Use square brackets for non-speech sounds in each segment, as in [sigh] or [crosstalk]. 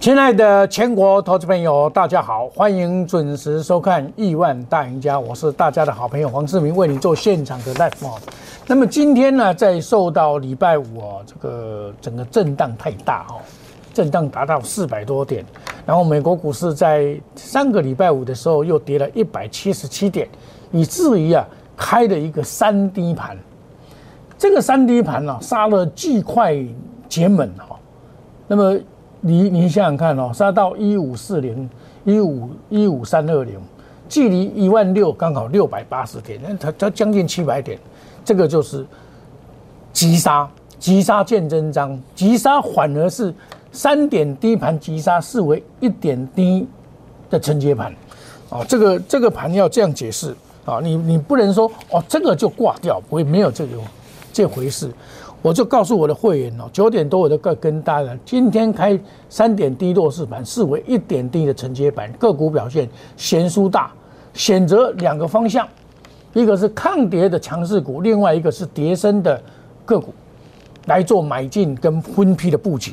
亲爱的全国投资朋友，大家好，欢迎准时收看《亿万大赢家》，我是大家的好朋友黄世明，为你做现场的 live。那么今天呢，在受到礼拜五哦，这个整个震荡太大哦，震荡达到四百多点，然后美国股市在上个礼拜五的时候又跌了一百七十七点，以至于啊开了一个三低盘。这个三低盘呢，杀了巨快结猛哈，那么。你你想想看哦，杀到一五四零一五一五三二零，距离一万六刚好六百八十点，那它它将近七百点，这个就是急杀，急杀见真章，急杀反而是三点低盘急杀视为一点低的承接盘，哦，这个这个盘要这样解释啊，你你不能说哦这个就挂掉，不会没有这种这回事。我就告诉我的会员哦，九点多我就跟跟大家，今天开三点低弱势盘，视为一点低的承接板，个股表现悬殊大，选择两个方向，一个是抗跌的强势股，另外一个是跌升的个股，来做买进跟分批的布局，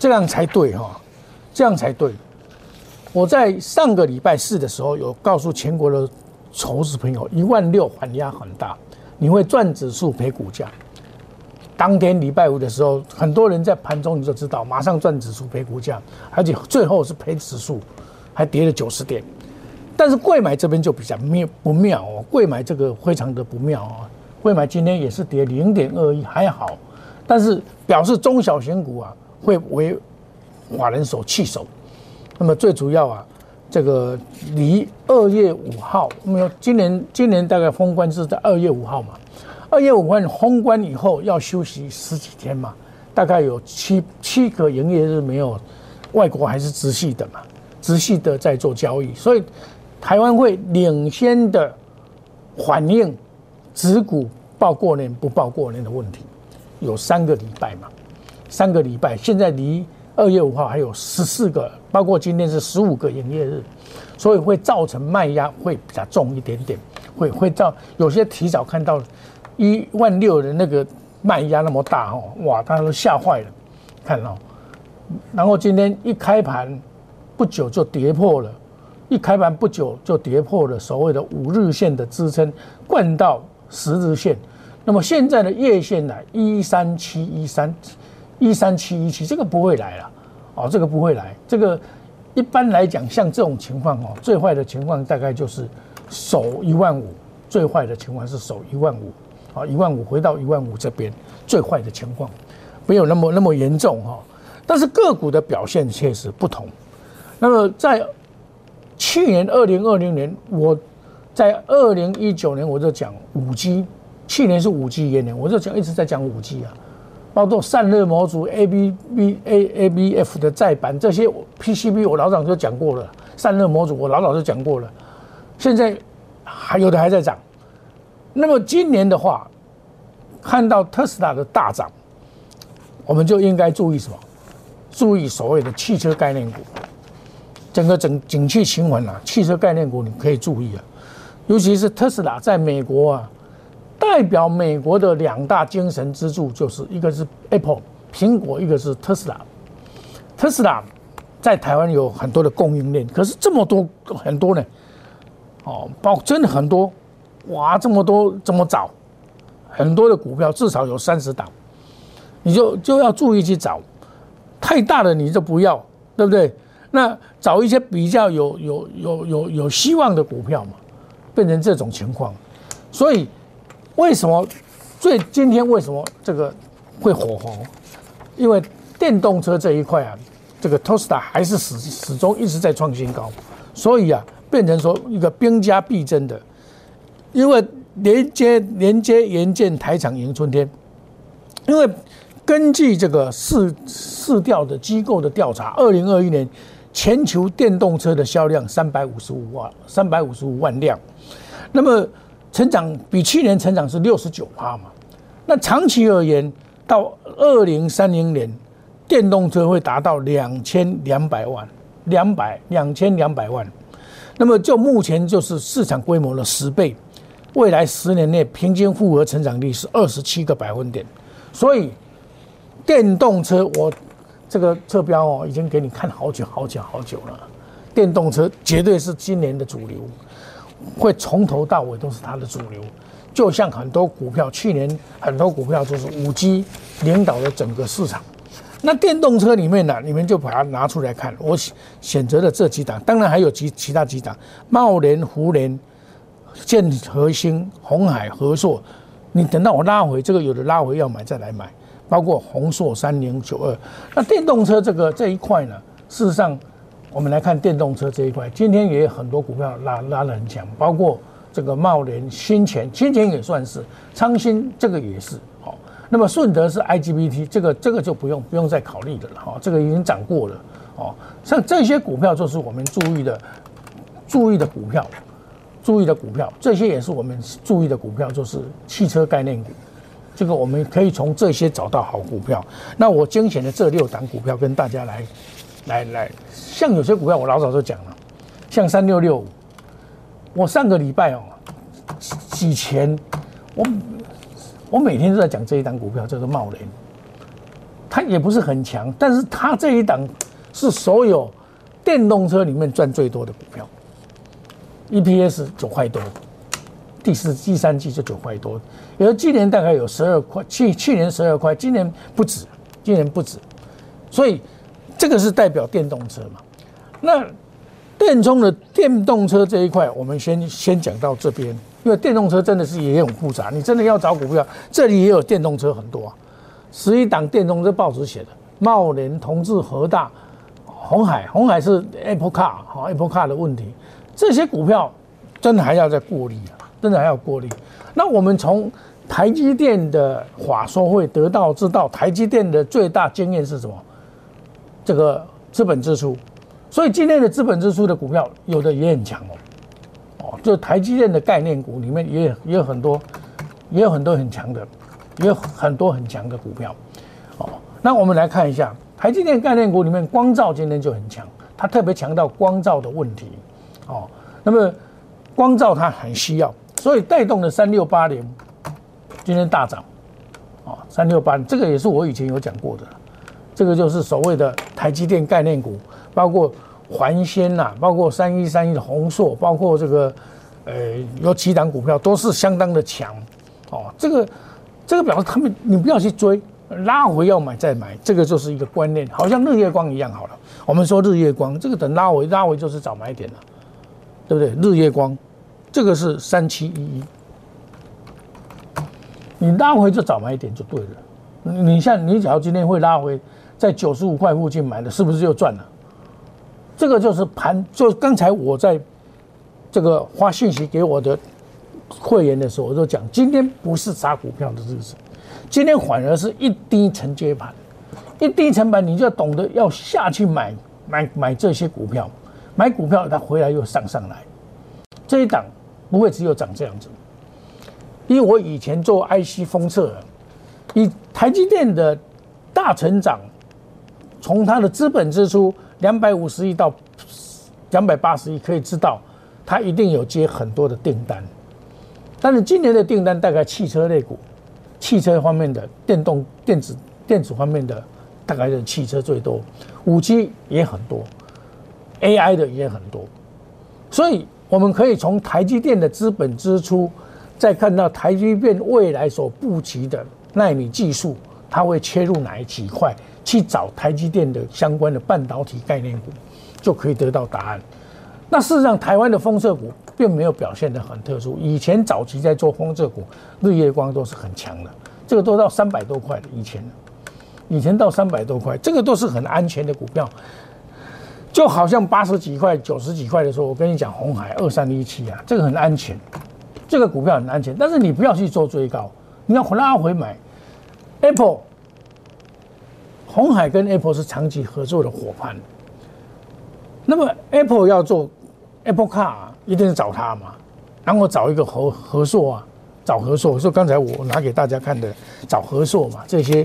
这样才对哈，这样才对。我在上个礼拜四的时候有告诉全国的筹资朋友，一万六缓压很大，你会赚指数赔股价。当天礼拜五的时候，很多人在盘中你就知道，马上赚指数赔股价，而且最后是赔指数，还跌了九十点。但是贵买这边就比较妙不妙哦，贵买这个非常的不妙啊。贵买今天也是跌零点二一，还好，但是表示中小型股啊会为法人所弃守。那么最主要啊，这个离二月五号，没有今年今年大概封关是在二月五号嘛。二月五号封关以后要休息十几天嘛，大概有七七个营业日没有，外国还是直系的嘛，直系的在做交易，所以台湾会领先的反映指股报过年不报过年的问题，有三个礼拜嘛，三个礼拜，现在离二月五号还有十四个，包括今天是十五个营业日，所以会造成卖压会比较重一点点，会会造有些提早看到。一万六的那个卖压那么大哦，哇，大家都吓坏了，看到，然后今天一开盘不久就跌破了，一开盘不久就跌破了所谓的五日线的支撑，灌到十日线，那么现在的月线呢，一三七一三一三七一七，这个不会来了，哦，这个不会来，这个一般来讲，像这种情况哦，最坏的情况大概就是守一万五，最坏的情况是守一万五。啊，一万五回到一万五这边，最坏的情况没有那么那么严重哈，但是个股的表现确实不同。那么在去年二零二零年，我在二零一九年我就讲五 G，去年是五 G 元年，我就讲一直在讲五 G 啊，包括散热模组 A B B A A B F 的再版这些 P C B，我老早就讲过了，散热模组我老早就讲过了，现在还有的还在涨。那么今年的话，看到特斯拉的大涨，我们就应该注意什么？注意所谓的汽车概念股，整个整景气循环啊，汽车概念股你可以注意啊，尤其是特斯拉在美国啊，代表美国的两大精神支柱就是一个是 Apple 苹果，一个是特斯拉。特斯拉在台湾有很多的供应链，可是这么多很多呢，哦，包真的很多。哇，这么多这么早，很多的股票至少有三十档，你就就要注意去找，太大的你就不要，对不对？那找一些比较有有有有有希望的股票嘛，变成这种情况。所以为什么最今天为什么这个会火红？因为电动车这一块啊，这个 Tesla 还是始始终一直在创新高，所以啊，变成说一个兵家必争的。因为连接连接元件台厂迎春天，因为根据这个市市调的机构的调查，二零二一年全球电动车的销量三百五十五万三百五十五万辆，那么成长比去年成长是六十九趴嘛？那长期而言，到二零三零年，电动车会达到两千两百万两百两千两百万，那么就目前就是市场规模的十倍。未来十年内平均复合成长率是二十七个百分点，所以电动车我这个侧标哦，已经给你看好久好久好久了。电动车绝对是今年的主流，会从头到尾都是它的主流。就像很多股票，去年很多股票就是五 G 领导了整个市场。那电动车里面呢，你们就把它拿出来看。我选择了这几档，当然还有其其他几档，茂联、福联、建核心、红海、和硕。你等到我拉回这个，有的拉回要买再来买，包括红硕三零九二。那电动车这个这一块呢，事实上我们来看电动车这一块，今天也有很多股票拉拉得很强，包括这个茂联、新钱，新钱也算是，昌新这个也是。那么顺德是 IGBT，这个这个就不用不用再考虑的了哈，这个已经涨过了哦。像这些股票就是我们注意的注意的股票，注意的股票，这些也是我们注意的股票，就是汽车概念股。这个我们可以从这些找到好股票。那我精选的这六档股票跟大家来来来，像有些股票我老早就讲了，像三六六五，我上个礼拜哦，几前我。我每天都在讲这一档股票，叫做茂联，它也不是很强，但是它这一档是所有电动车里面赚最多的股票，EPS 九块多，第四、第三季就九块多，有今年大概有十二块，去去年十二块，今年不止，今年不止，所以这个是代表电动车嘛？那电充的电动车这一块，我们先先讲到这边。因为电动车真的是也很复杂，你真的要找股票，这里也有电动车很多啊。十一档电动车报纸写的，茂联、同志、和大、红海，红海是 Apple Car 哈，Apple Car 的问题，这些股票真的还要再过滤啊，真的还要过滤。那我们从台积电的话说会得到知道，台积电的最大经验是什么？这个资本支出，所以今天的资本支出的股票有的也很强哦。哦就台积电的概念股里面也也有很多，也有很多很强的，也有很多很强的股票。哦，那我们来看一下台积电概念股里面，光照今天就很强，它特别强调光照的问题。哦，那么光照它很需要，所以带动的三六八零今天大涨。哦，三六八这个也是我以前有讲过的，这个就是所谓的台积电概念股，包括。环纤呐，包括三一三一的宏硕，包括这个，呃，有几档股票都是相当的强，哦，这个，这个表示他们你不要去追，拉回要买再买，这个就是一个观念，好像日月光一样好了。我们说日月光，这个等拉回拉回就是早买点了，对不对？日月光，这个是三七一一，你拉回就早买一点就对了。你像你假如今天会拉回在九十五块附近买的，是不是就赚了？这个就是盘，就刚才我在这个发信息给我的会员的时候，我就讲，今天不是杀股票的日子，今天反而是一低承接盘，一低成本，你就懂得要下去买买买这些股票，买股票它回来又上上来，这一档不会只有涨这样子，因为我以前做 IC 封测，以台积电的大成长，从它的资本支出。两百五十亿到两百八十亿，可以知道，它一定有接很多的订单。但是今年的订单大概汽车类股、汽车方面的电动电子电子方面的，大概是汽车最多，五 G 也很多，AI 的也很多。所以我们可以从台积电的资本支出，再看到台积电未来所布局的纳米技术，它会切入哪几块？去找台积电的相关的半导体概念股，就可以得到答案。那事实上，台湾的风色股并没有表现得很特殊。以前早期在做风色股，日月光都是很强的，这个都到三百多块的。以前，以前到三百多块，这个都是很安全的股票。就好像八十几块、九十几块的时候，我跟你讲，红海二三一七啊，这个很安全，这个股票很安全。但是你不要去做追高，你要回拉回买 Apple。红海跟 Apple 是长期合作的伙伴，那么 Apple 要做 Apple Car，一定是找他嘛，然后找一个合合作啊，找合作。说刚才我拿给大家看的，找合作嘛，这些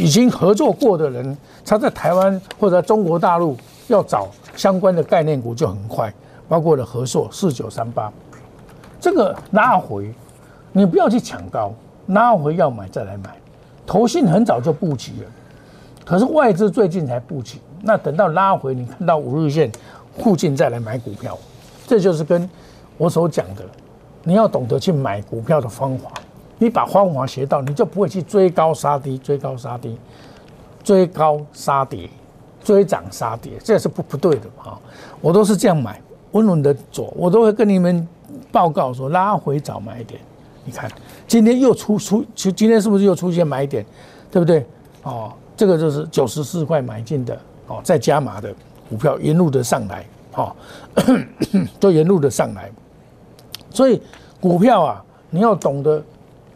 已经合作过的人，他在台湾或者中国大陆要找相关的概念股就很快，包括了合硕四九三八，这个拉回，你不要去抢高，拉回要买再来买，投信很早就布局了。可是外资最近才布局，那等到拉回，你看到五日线附近再来买股票，这就是跟我所讲的，你要懂得去买股票的方法。你把方法学到，你就不会去追高杀低，追高杀低，追高杀跌，追涨杀跌，这也是不不对的啊！我都是这样买，稳稳的走，我都会跟你们报告说拉回早买点。你看今天又出出，今今天是不是又出现买点，对不对？哦，这个就是九十四块买进的哦，再加码的股票沿路的上来，哈，[coughs] 都沿路的上来，所以股票啊，你要懂得。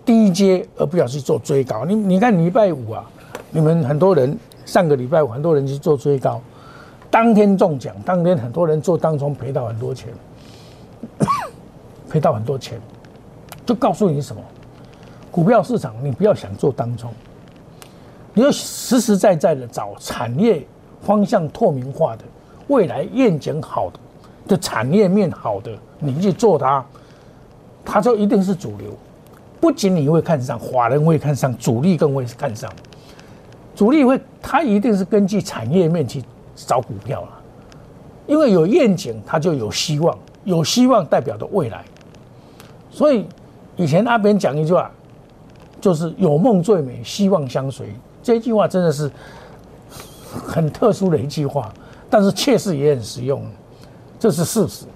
低阶，而不要去做追高。你你看礼拜五啊，你们很多人上个礼拜很多人去做追高，当天中奖，当天很多人做当中赔到很多钱，[coughs] 赔到很多钱，就告诉你什么？股票市场你不要想做当中，你要实实在在的找产业方向透明化的、未来愿景好的、的产业面好的，你去做它，它就一定是主流。不仅你会看上，华人会看上，主力更会看上。主力会，他一定是根据产业面去找股票了，因为有愿景，它就有希望，有希望代表的未来。所以以前那边讲一句话，就是“有梦最美，希望相随”。这句话真的是很特殊的一句话，但是确实也很实用，这是事实，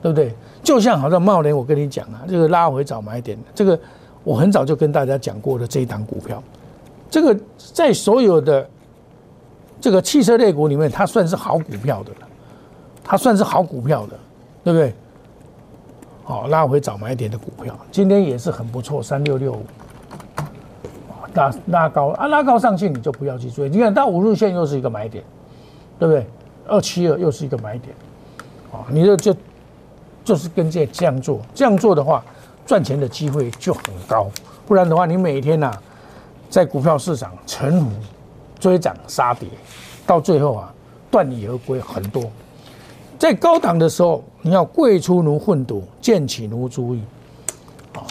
对不对？就像好像茂联，我跟你讲啊，这个拉回早买点，这个我很早就跟大家讲过的这一档股票，这个在所有的这个汽车类股里面，它算是好股票的了，它算是好股票的，对不对？好，拉回早买点的股票，今天也是很不错，三六六五，拉拉高啊，拉高上去你就不要去追，你看到五日线又是一个买点，对不对？二七二又是一个买点，啊，你就就。就是跟这这样做，这样做的话，赚钱的机会就很高。不然的话，你每天呐，在股票市场沉浮、追涨杀跌，到最后啊，断尾而归很多。在高档的时候，你要贵出如粪土，贱起如猪意。啊，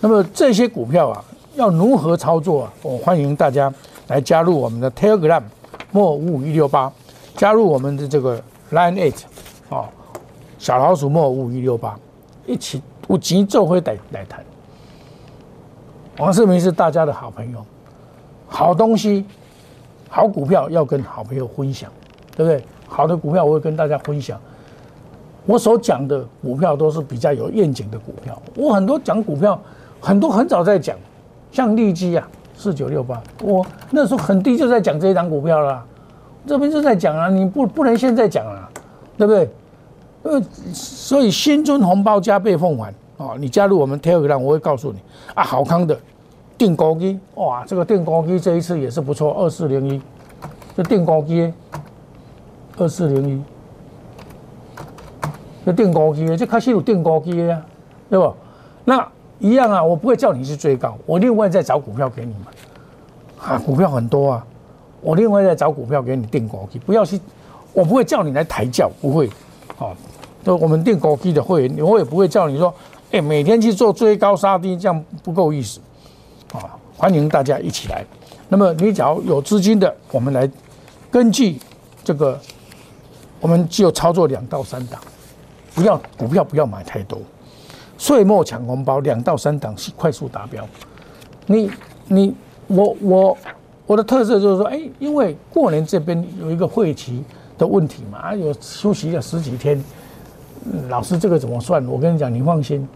那么这些股票啊，要如何操作啊？我欢迎大家来加入我们的 Telegram 莫五五一六八，加入我们的这个 Line Eight 啊。小老鼠莫五五一六八，一起我急奏会来来谈。王世明是大家的好朋友，好东西、好股票要跟好朋友分享，对不对？好的股票我会跟大家分享。我所讲的股票都是比较有愿景的股票。我很多讲股票，很多很早在讲，像利基啊，四九六八，我那时候很低就在讲这一档股票了，这边就在讲啊，你不不能现在讲啊，对不对？呃，所以新春红包加倍奉还啊！你加入我们 Telegram，我会告诉你啊，好康的定高机哇，这个定高机这一次也是不错，二四零一，这定高机，二四零一，这定高机，这开始有定高机呀，对不？那一样啊，我不会叫你去追高，我另外再找股票给你们啊，股票很多啊，我另外再找股票给你定高机，不要去，我不会叫你来抬轿，不会，哦。都我们定高基的会员，我也不会叫你说，哎，每天去做追高杀低，这样不够意思，啊，欢迎大家一起来。那么你只要有资金的，我们来根据这个，我们就操作两到三档，不要股票不要买太多，岁末抢红包两到三档是快速达标。你你我我我的特色就是说，哎，因为过年这边有一个会期的问题嘛，啊，有休息了十几天。老师，这个怎么算？我跟你讲，你放心。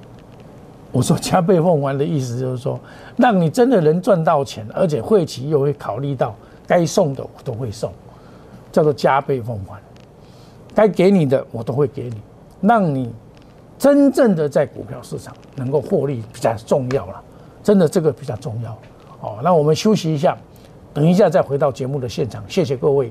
我说加倍奉还的意思就是说，让你真的能赚到钱，而且会期又会考虑到该送的我都会送，叫做加倍奉还。该给你的我都会给你，让你真正的在股票市场能够获利比较重要了。真的这个比较重要。哦，那我们休息一下，等一下再回到节目的现场。谢谢各位。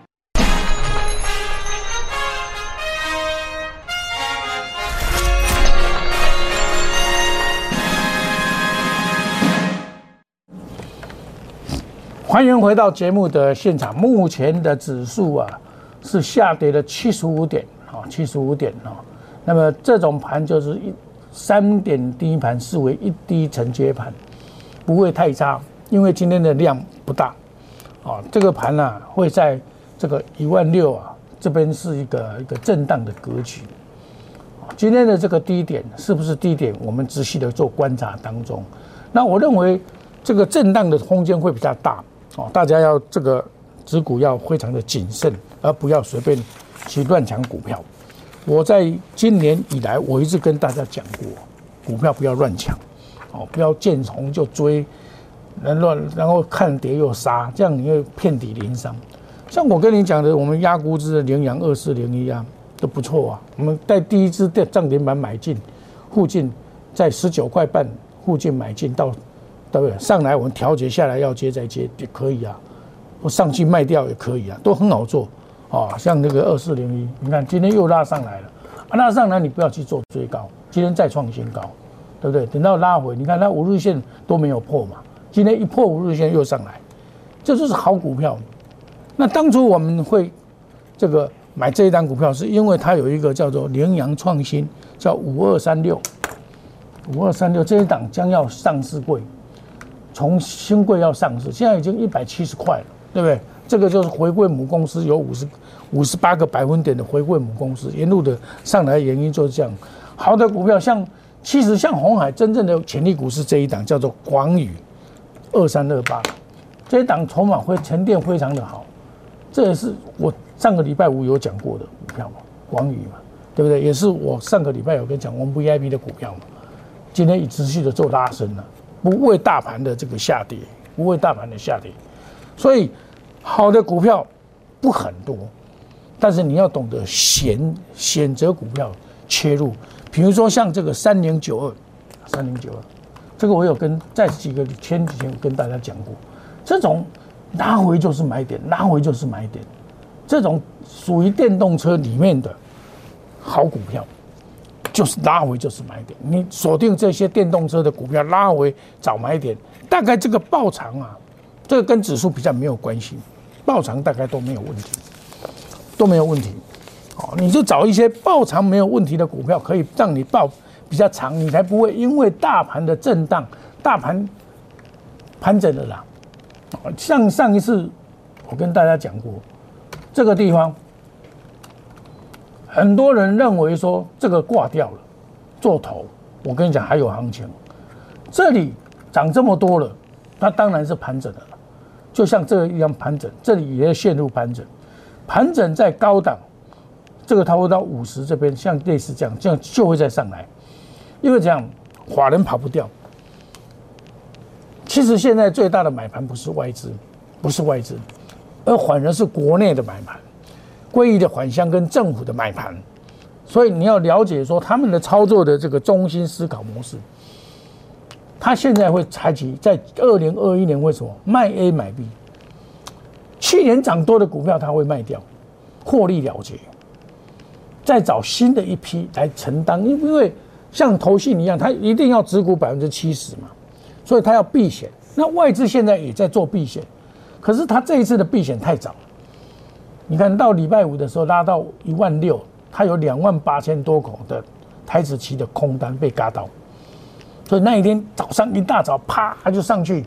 欢迎回到节目的现场。目前的指数啊是下跌了七十五点，啊，七十五点啊。那么这种盘就是一三点低盘视为一低承接盘，不会太差，因为今天的量不大，啊，这个盘呢会在这个一万六啊这边是一个一个震荡的格局，今天的这个低点是不是低点？我们仔细的做观察当中，那我认为这个震荡的空间会比较大，大家要这个持股要非常的谨慎，而不要随便去乱抢股票。我在今年以来，我一直跟大家讲过，股票不要乱抢，哦，不要见红就追，然后然后看跌又杀，这样你会遍体鳞伤。像我跟你讲的，我们压估值的羚羊二四零一啊，都不错啊。我们在第一支跌涨停板买进，附近在十九块半附近买进，到对不对？上来我们调节下来要接再接也可以啊，我上去卖掉也可以啊，都很好做。啊，像那个二四零一，你看今天又拉上来了，啊，拉上来你不要去做追高，今天再创新高，对不对？等到拉回，你看它五日线都没有破嘛，今天一破五日线又上来，这就是好股票。那当初我们会这个买这一单股票，是因为它有一个叫做羚羊创新，叫五二三六，五二三六这一档将要上市柜，从新贵要上市，现在已经一百七十块了，对不对？这个就是回归母公司有五十五十八个百分点的回归母公司，沿路的上来原因就是这样。好的股票像其实像红海真正的潜力股是这一档叫做广宇二三二八，这一档筹码会沉淀非常的好，这也是我上个礼拜五有讲过的股票嘛，广宇嘛，对不对？也是我上个礼拜有跟讲我们 VIP 的股票嘛，今天已持续的做拉升了，不为大盘的这个下跌，不为大盘的下跌，所以。好的股票不很多，但是你要懂得选选择股票切入。比如说像这个三零九二，三零九二，这个我有跟在几个前几天跟大家讲过，这种拉回就是买点，拉回就是买点，这种属于电动车里面的好股票，就是拉回就是买点。你锁定这些电动车的股票，拉回找买点，大概这个爆长啊。这个跟指数比较没有关系，爆长大概都没有问题，都没有问题。哦，你就找一些爆长没有问题的股票，可以让你爆比较长，你才不会因为大盘的震荡，大盘盘整的啦。像上一次我跟大家讲过，这个地方很多人认为说这个挂掉了，做头。我跟你讲还有行情，这里涨这么多了，它当然是盘整的了。就像这个一样盘整，这里也陷入盘整，盘整在高档，这个它会到五十这边，像类似这样，这样就会再上来，因为这样法人跑不掉。其实现在最大的买盘不是外资，不是外资，而反而是国内的买盘，归于的返乡跟政府的买盘，所以你要了解说他们的操作的这个中心思考模式。他现在会采取在二零二一年为什么卖 A 买 B？去年涨多的股票他会卖掉，获利了结，再找新的一批来承担。因因为像投信一样，他一定要持股百分之七十嘛，所以他要避险。那外资现在也在做避险，可是他这一次的避险太早。你看到礼拜五的时候拉到一万六，它有两万八千多口的台子期的空单被嘎到。所以那一天早上一大早，啪就上去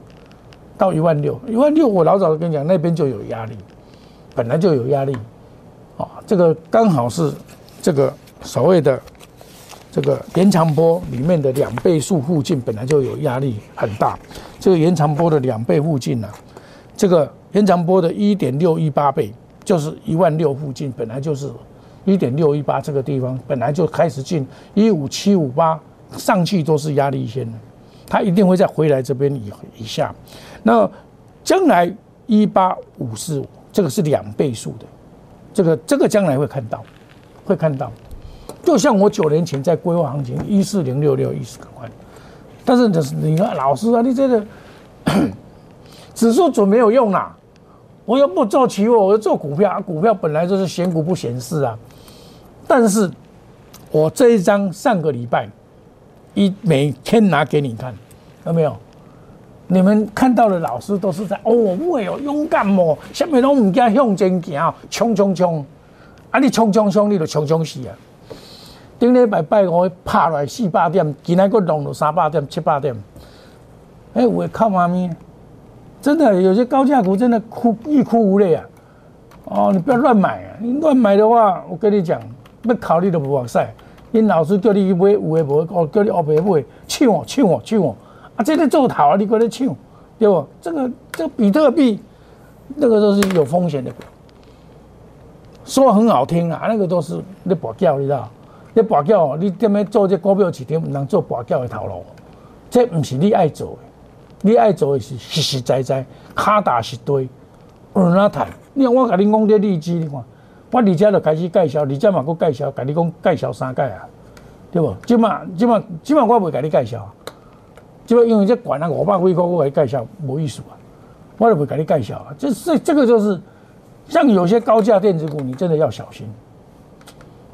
到一万六，一万六我老早跟你讲，那边就有压力，本来就有压力，啊，这个刚好是这个所谓的这个延长波里面的两倍数附近，本来就有压力很大。这个延长波的两倍附近呢，这个延长波的一点六一八倍，就是一万六附近，本来就是一点六一八这个地方本来就开始进一五七五八上去都是压力线的，它一定会再回来这边以以下。那将来一八五四五这个是两倍数的，这个这个将来会看到，会看到。就像我九年前在规划行情一四零六六一十块，但是是你看老师啊，你这个 [coughs] 指数准没有用啦。我又不做期货，我要做股票，股票本来就是选股不显市啊。但是我这一张上个礼拜一每天拿给你看，有没有？你们看到的老师都是在哦，喂哦，勇敢哦，下面拢唔惊向前行，冲冲冲，啊你冲冲冲，你就冲冲死啊！顶礼拜拜五拍来四百点，今天佫弄到三百点、七百点，哎，我靠妈咪！真的有些高价股真的哭欲哭无泪啊！哦，你不要乱买啊！你乱买的话，我跟你讲，要考虑都不划算。因老师叫你买有诶无，哦叫你后边买，抢哦抢哦抢哦！啊，这个做头啊，你搁咧抢，对不？这个这个比特币，那个都是有风险的，说很好听啊，那个都是你博叫，你知道？你博叫，你踮咧做这股票市场，唔能做博叫的头路，这唔是你爱做的。你爱做的是实实在在，卡打实对，有哪谈？你看我甲你讲这例子，你看，我而家就开始介绍，而家嘛搁介绍，甲你讲介绍三届啊，对不？即嘛即嘛即嘛我袂甲你介绍，即嘛因为这管啊五百几块，我甲你介绍无意思啊，我就袂甲你介绍啊。这这这个就是，像有些高价电子股，你真的要小心。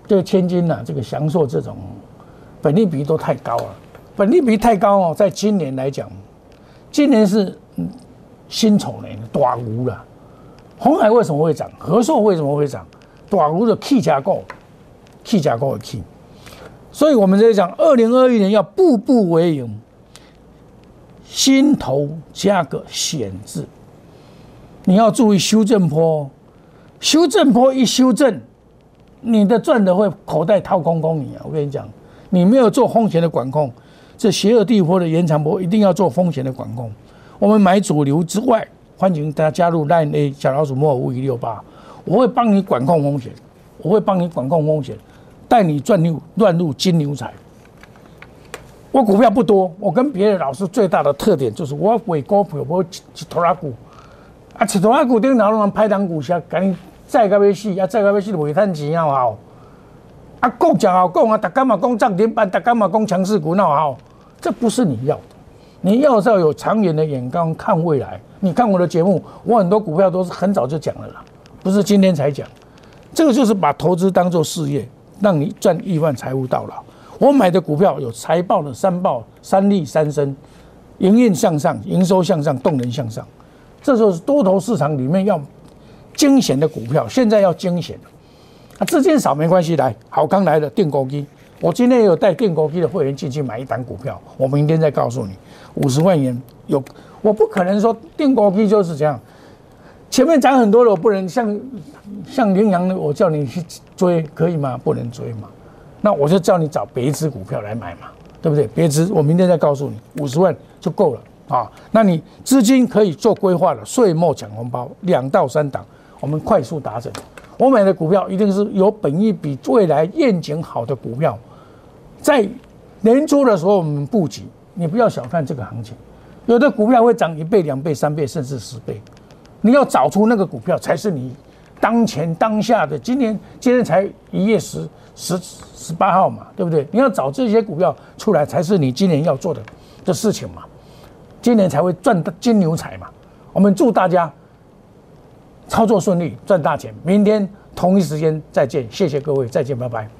这个千金呐，这个祥硕这种，本利比都太高了，本利比太高哦，在今年来讲。今年是辛丑年，大牛了。红海为什么会涨？和硕为什么会涨？大牛的 K 加购，K 加购的 K。所以我们在讲，二零二一年要步步为营，心头加个险字。你要注意修正坡，修正坡一修正，你的赚的会口袋掏空空你啊！我跟你讲，你没有做风险的管控。这邪恶地坡的延长波一定要做风险的管控。我们买主流之外，欢迎大家加入 Line A 小老鼠莫尔五一六八，我会帮你管控风险，我会帮你管控风险，带你赚入乱入金牛财。我股票不多，我跟别的老师最大的特点就是我尾股票我吃拖拉股，啊吃拖拉股顶头人拍档股下，赶紧再到要死，啊再到要死就袂趁钱啊好。啊讲讲好讲啊，大家嘛讲涨停板，大家嘛讲强势股那好。这不是你要的，你要是要有长远的眼光看未来。你看我的节目，我很多股票都是很早就讲了啦，不是今天才讲。这个就是把投资当做事业，让你赚亿万财富到老。我买的股票有财报的三报三利三升，营运向上，营收向上，动能向上。这就是多头市场里面要惊险的股票，现在要惊险。啊，资金少没关系，来好康来了，电工机。我今天有带电工机的会员进去买一单股票，我明天再告诉你，五十万元有，我不可能说电工机就是这样，前面涨很多的，我不能像像羚羊，我叫你去追，可以吗？不能追嘛，那我就叫你找别支股票来买嘛，对不对？别支，我明天再告诉你，五十万就够了啊。那你资金可以做规划了，岁末抢红包，两到三档，我们快速达成。我买的股票一定是有本意比、未来愿景好的股票。在年初的时候，我们布局，你不要小看这个行情，有的股票会涨一倍、两倍、三倍，甚至十倍。你要找出那个股票，才是你当前当下的。今年今天才一月十十十八号嘛，对不对？你要找这些股票出来，才是你今年要做的的事情嘛。今年才会赚金牛财嘛。我们祝大家操作顺利，赚大钱。明天同一时间再见，谢谢各位，再见，拜拜。